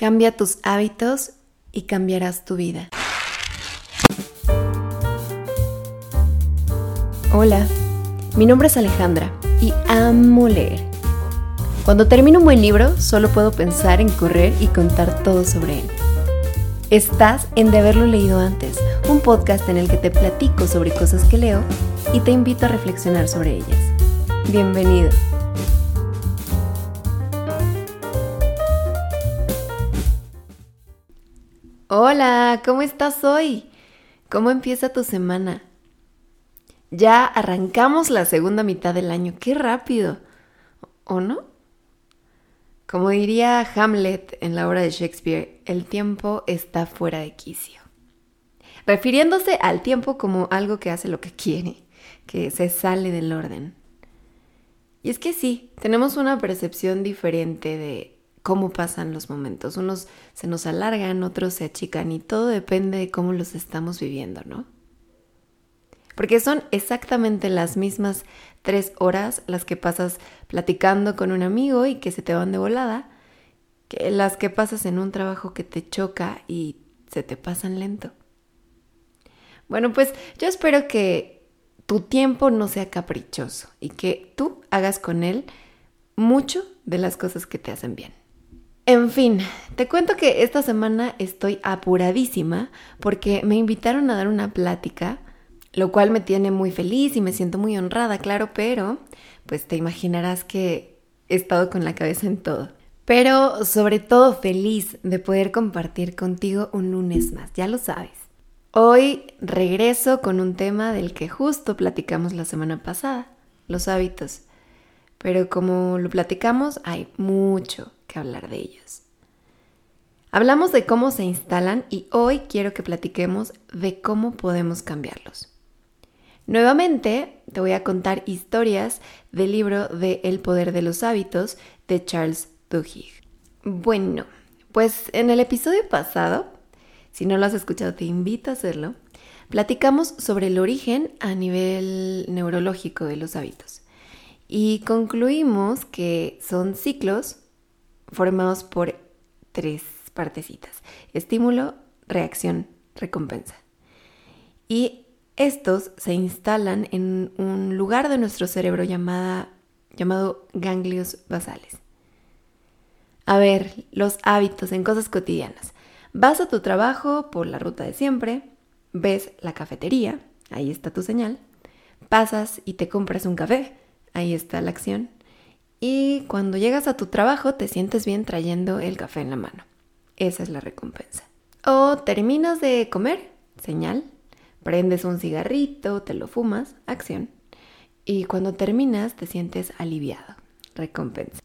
Cambia tus hábitos y cambiarás tu vida. Hola, mi nombre es Alejandra y amo leer. Cuando termino un buen libro, solo puedo pensar en correr y contar todo sobre él. Estás en De haberlo leído antes, un podcast en el que te platico sobre cosas que leo y te invito a reflexionar sobre ellas. Bienvenido. Hola, ¿cómo estás hoy? ¿Cómo empieza tu semana? Ya arrancamos la segunda mitad del año. ¡Qué rápido! ¿O no? Como diría Hamlet en la obra de Shakespeare, el tiempo está fuera de quicio. Refiriéndose al tiempo como algo que hace lo que quiere, que se sale del orden. Y es que sí, tenemos una percepción diferente de cómo pasan los momentos. Unos se nos alargan, otros se achican y todo depende de cómo los estamos viviendo, ¿no? Porque son exactamente las mismas tres horas las que pasas platicando con un amigo y que se te van de volada, que las que pasas en un trabajo que te choca y se te pasan lento. Bueno, pues yo espero que tu tiempo no sea caprichoso y que tú hagas con él mucho de las cosas que te hacen bien. En fin, te cuento que esta semana estoy apuradísima porque me invitaron a dar una plática, lo cual me tiene muy feliz y me siento muy honrada, claro, pero pues te imaginarás que he estado con la cabeza en todo. Pero sobre todo feliz de poder compartir contigo un lunes más, ya lo sabes. Hoy regreso con un tema del que justo platicamos la semana pasada, los hábitos. Pero como lo platicamos, hay mucho que hablar de ellos. Hablamos de cómo se instalan y hoy quiero que platiquemos de cómo podemos cambiarlos. Nuevamente te voy a contar historias del libro de El poder de los hábitos de Charles Duhigg. Bueno, pues en el episodio pasado, si no lo has escuchado te invito a hacerlo, platicamos sobre el origen a nivel neurológico de los hábitos y concluimos que son ciclos formados por tres partecitas. Estímulo, reacción, recompensa. Y estos se instalan en un lugar de nuestro cerebro llamada, llamado ganglios basales. A ver, los hábitos en cosas cotidianas. Vas a tu trabajo por la ruta de siempre, ves la cafetería, ahí está tu señal, pasas y te compras un café, ahí está la acción, y cuando llegas a tu trabajo te sientes bien trayendo el café en la mano. Esa es la recompensa. O terminas de comer, señal, prendes un cigarrito, te lo fumas, acción. Y cuando terminas te sientes aliviado, recompensa.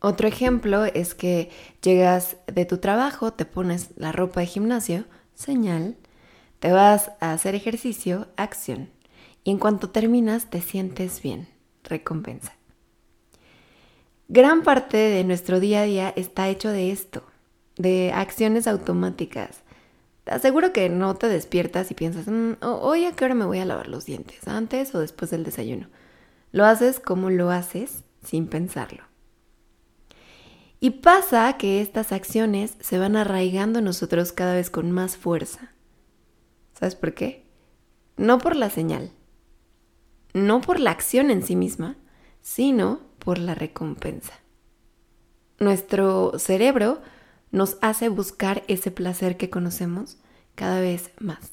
Otro ejemplo es que llegas de tu trabajo, te pones la ropa de gimnasio, señal, te vas a hacer ejercicio, acción. Y en cuanto terminas te sientes bien, recompensa. Gran parte de nuestro día a día está hecho de esto, de acciones automáticas. Te aseguro que no te despiertas y piensas, mm, hoy a qué hora me voy a lavar los dientes, antes o después del desayuno. Lo haces como lo haces sin pensarlo. Y pasa que estas acciones se van arraigando nosotros cada vez con más fuerza. ¿Sabes por qué? No por la señal, no por la acción en sí misma, sino por la recompensa. Nuestro cerebro nos hace buscar ese placer que conocemos cada vez más.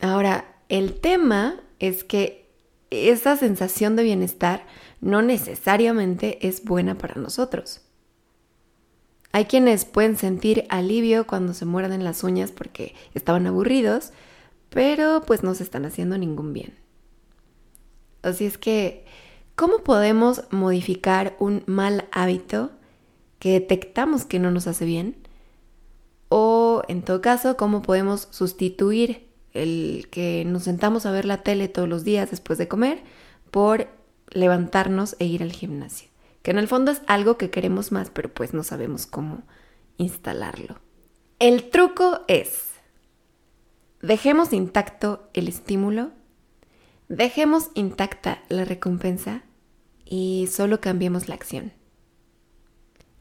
Ahora, el tema es que esa sensación de bienestar no necesariamente es buena para nosotros. Hay quienes pueden sentir alivio cuando se muerden las uñas porque estaban aburridos, pero pues no se están haciendo ningún bien. Así es que ¿Cómo podemos modificar un mal hábito que detectamos que no nos hace bien? O en todo caso, ¿cómo podemos sustituir el que nos sentamos a ver la tele todos los días después de comer por levantarnos e ir al gimnasio? Que en el fondo es algo que queremos más, pero pues no sabemos cómo instalarlo. El truco es, dejemos intacto el estímulo, dejemos intacta la recompensa y solo cambiemos la acción.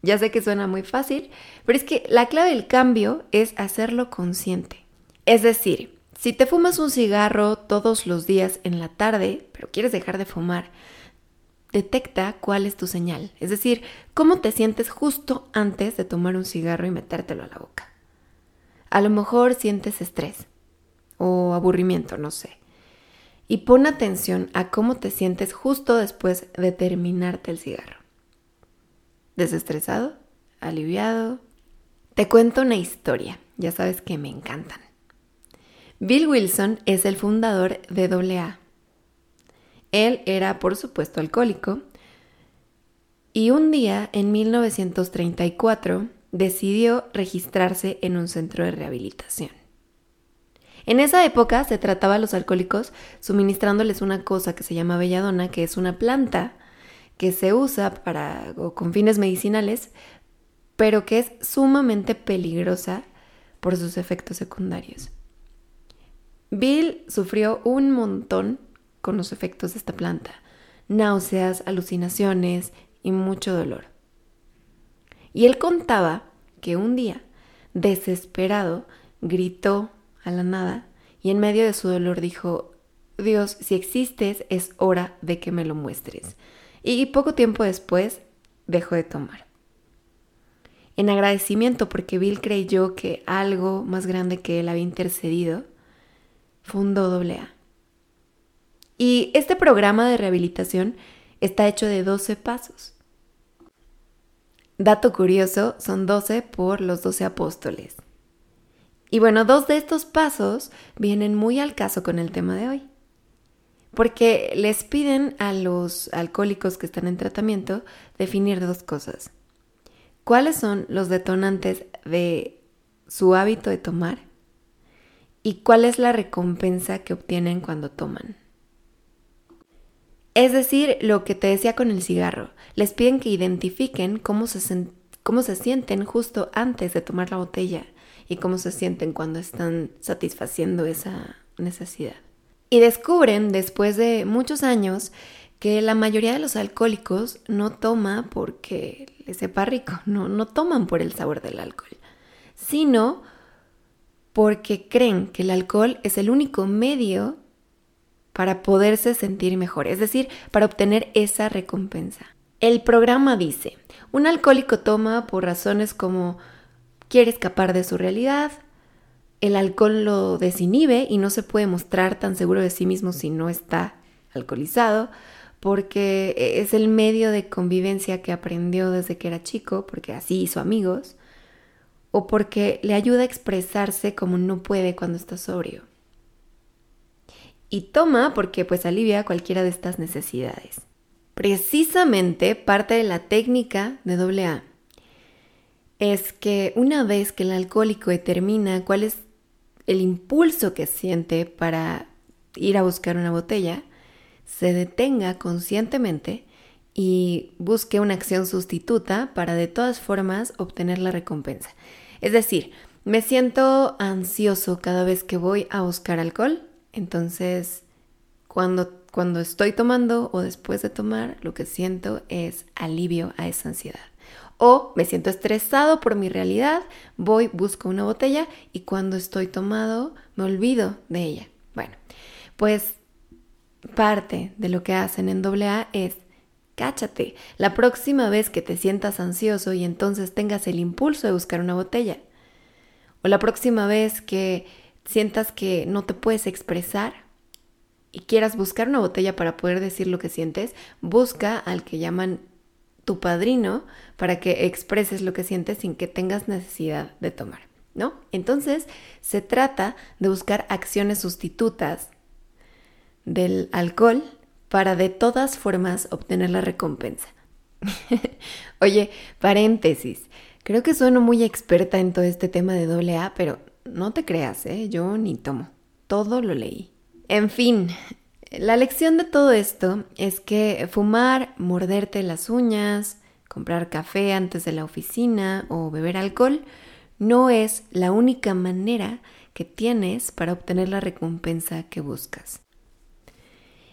Ya sé que suena muy fácil, pero es que la clave del cambio es hacerlo consciente. Es decir, si te fumas un cigarro todos los días en la tarde, pero quieres dejar de fumar, detecta cuál es tu señal. Es decir, cómo te sientes justo antes de tomar un cigarro y metértelo a la boca. A lo mejor sientes estrés o aburrimiento, no sé. Y pon atención a cómo te sientes justo después de terminarte el cigarro. ¿Desestresado? ¿Aliviado? Te cuento una historia, ya sabes que me encantan. Bill Wilson es el fundador de AA. Él era, por supuesto, alcohólico y un día, en 1934, decidió registrarse en un centro de rehabilitación. En esa época se trataba a los alcohólicos suministrándoles una cosa que se llama belladona, que es una planta que se usa para con fines medicinales, pero que es sumamente peligrosa por sus efectos secundarios. Bill sufrió un montón con los efectos de esta planta, náuseas, alucinaciones y mucho dolor. Y él contaba que un día, desesperado, gritó a la nada y en medio de su dolor dijo, Dios, si existes, es hora de que me lo muestres y poco tiempo después dejó de tomar. En agradecimiento porque Bill creyó que algo más grande que él había intercedido, fundó AA. Y este programa de rehabilitación está hecho de 12 pasos. Dato curioso, son 12 por los 12 apóstoles. Y bueno, dos de estos pasos vienen muy al caso con el tema de hoy porque les piden a los alcohólicos que están en tratamiento definir dos cosas. ¿Cuáles son los detonantes de su hábito de tomar? ¿Y cuál es la recompensa que obtienen cuando toman? Es decir, lo que te decía con el cigarro, les piden que identifiquen cómo se, cómo se sienten justo antes de tomar la botella y cómo se sienten cuando están satisfaciendo esa necesidad. Y descubren después de muchos años que la mayoría de los alcohólicos no toma porque les sepa rico, no, no toman por el sabor del alcohol, sino porque creen que el alcohol es el único medio para poderse sentir mejor, es decir, para obtener esa recompensa. El programa dice, un alcohólico toma por razones como quiere escapar de su realidad, el alcohol lo desinhibe y no se puede mostrar tan seguro de sí mismo si no está alcoholizado, porque es el medio de convivencia que aprendió desde que era chico, porque así hizo amigos, o porque le ayuda a expresarse como no puede cuando está sobrio. Y toma porque pues alivia cualquiera de estas necesidades. Precisamente parte de la técnica de AA es que una vez que el alcohólico determina cuál es el impulso que siente para ir a buscar una botella, se detenga conscientemente y busque una acción sustituta para de todas formas obtener la recompensa. Es decir, me siento ansioso cada vez que voy a buscar alcohol, entonces cuando, cuando estoy tomando o después de tomar, lo que siento es alivio a esa ansiedad. O me siento estresado por mi realidad, voy, busco una botella y cuando estoy tomado me olvido de ella. Bueno, pues parte de lo que hacen en AA es cáchate la próxima vez que te sientas ansioso y entonces tengas el impulso de buscar una botella. O la próxima vez que sientas que no te puedes expresar y quieras buscar una botella para poder decir lo que sientes, busca al que llaman tu padrino para que expreses lo que sientes sin que tengas necesidad de tomar, ¿no? Entonces, se trata de buscar acciones sustitutas del alcohol para de todas formas obtener la recompensa. Oye, paréntesis, creo que sueno muy experta en todo este tema de doble A, pero no te creas, ¿eh? yo ni tomo, todo lo leí. En fin, la lección de todo esto es que fumar, morderte las uñas, comprar café antes de la oficina o beber alcohol no es la única manera que tienes para obtener la recompensa que buscas.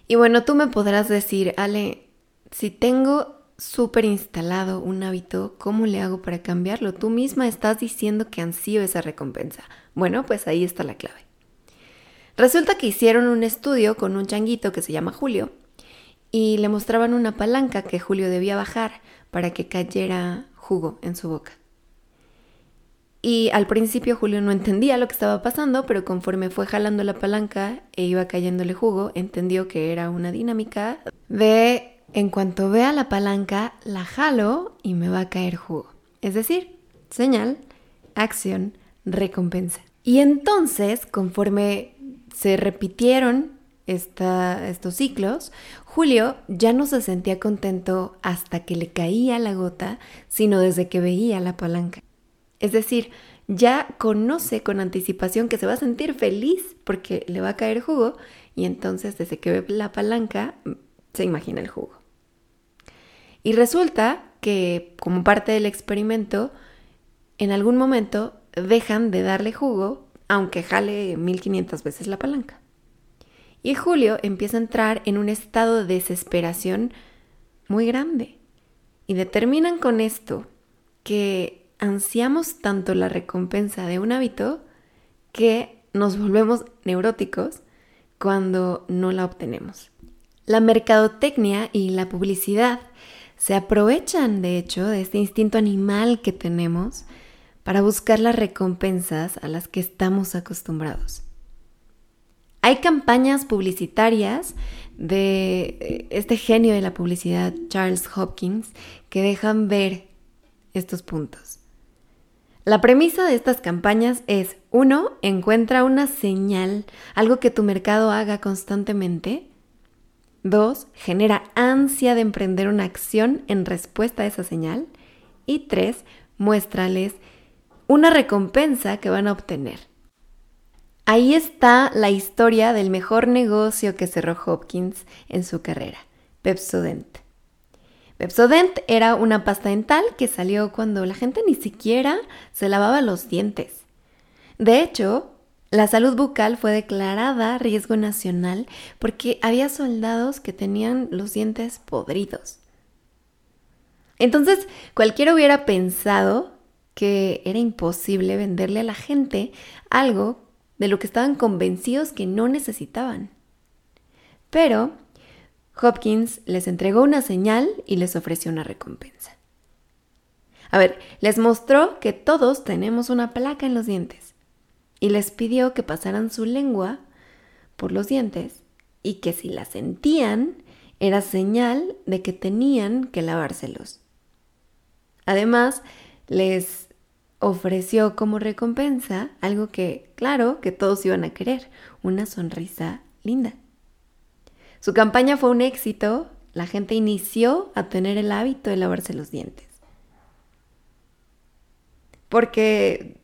Y bueno, tú me podrás decir, Ale, si tengo súper instalado un hábito, ¿cómo le hago para cambiarlo? Tú misma estás diciendo que ansío esa recompensa. Bueno, pues ahí está la clave. Resulta que hicieron un estudio con un changuito que se llama Julio y le mostraban una palanca que Julio debía bajar para que cayera jugo en su boca. Y al principio Julio no entendía lo que estaba pasando, pero conforme fue jalando la palanca e iba cayéndole jugo, entendió que era una dinámica de en cuanto vea la palanca, la jalo y me va a caer jugo. Es decir, señal, acción, recompensa. Y entonces, conforme se repitieron estos ciclos, Julio ya no se sentía contento hasta que le caía la gota, sino desde que veía la palanca. Es decir, ya conoce con anticipación que se va a sentir feliz porque le va a caer jugo y entonces desde que ve la palanca se imagina el jugo. Y resulta que como parte del experimento, en algún momento dejan de darle jugo aunque jale 1500 veces la palanca. Y Julio empieza a entrar en un estado de desesperación muy grande. Y determinan con esto que ansiamos tanto la recompensa de un hábito que nos volvemos neuróticos cuando no la obtenemos. La mercadotecnia y la publicidad se aprovechan, de hecho, de este instinto animal que tenemos para buscar las recompensas a las que estamos acostumbrados. Hay campañas publicitarias de eh, este genio de la publicidad, Charles Hopkins, que dejan ver estos puntos. La premisa de estas campañas es, uno, encuentra una señal, algo que tu mercado haga constantemente. Dos, genera ansia de emprender una acción en respuesta a esa señal. Y tres, muéstrales una recompensa que van a obtener. Ahí está la historia del mejor negocio que cerró Hopkins en su carrera, Pepsodent. Pepsodent era una pasta dental que salió cuando la gente ni siquiera se lavaba los dientes. De hecho, la salud bucal fue declarada riesgo nacional porque había soldados que tenían los dientes podridos. Entonces, cualquiera hubiera pensado que era imposible venderle a la gente algo de lo que estaban convencidos que no necesitaban. Pero Hopkins les entregó una señal y les ofreció una recompensa. A ver, les mostró que todos tenemos una placa en los dientes y les pidió que pasaran su lengua por los dientes y que si la sentían era señal de que tenían que lavárselos. Además, les ofreció como recompensa algo que, claro, que todos iban a querer, una sonrisa linda. Su campaña fue un éxito, la gente inició a tener el hábito de lavarse los dientes. Porque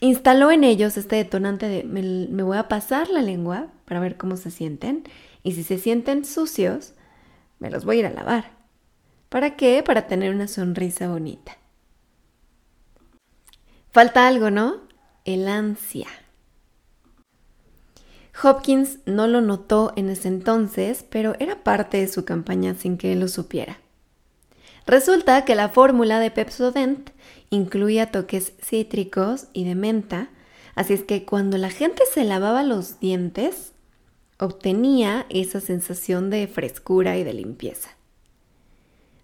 instaló en ellos este detonante de me, me voy a pasar la lengua para ver cómo se sienten y si se sienten sucios, me los voy a ir a lavar. ¿Para qué? Para tener una sonrisa bonita. Falta algo, ¿no? El ansia. Hopkins no lo notó en ese entonces, pero era parte de su campaña sin que él lo supiera. Resulta que la fórmula de Pepsodent incluía toques cítricos y de menta, así es que cuando la gente se lavaba los dientes, obtenía esa sensación de frescura y de limpieza.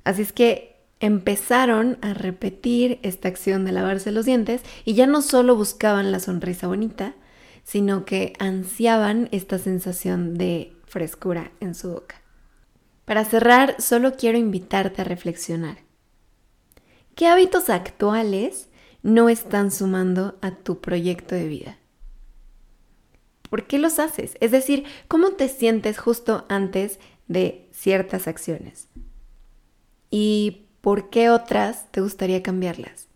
Así es que empezaron a repetir esta acción de lavarse los dientes y ya no solo buscaban la sonrisa bonita, sino que ansiaban esta sensación de frescura en su boca. Para cerrar, solo quiero invitarte a reflexionar. ¿Qué hábitos actuales no están sumando a tu proyecto de vida? ¿Por qué los haces? Es decir, ¿cómo te sientes justo antes de ciertas acciones? ¿Y ¿por qué otras te gustaría cambiarlas?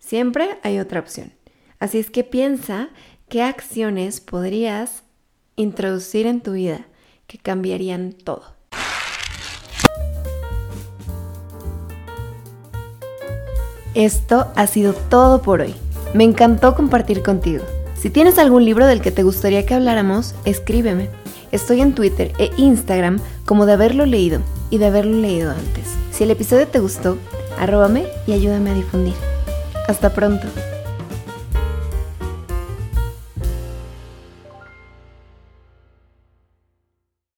Siempre hay otra opción. Así es que piensa qué acciones podrías introducir en tu vida que cambiarían todo. Esto ha sido todo por hoy. Me encantó compartir contigo. Si tienes algún libro del que te gustaría que habláramos, escríbeme. Estoy en Twitter e Instagram como de haberlo leído y de haberlo leído antes. Si el episodio te gustó, arróbame y ayúdame a difundir. Hasta pronto.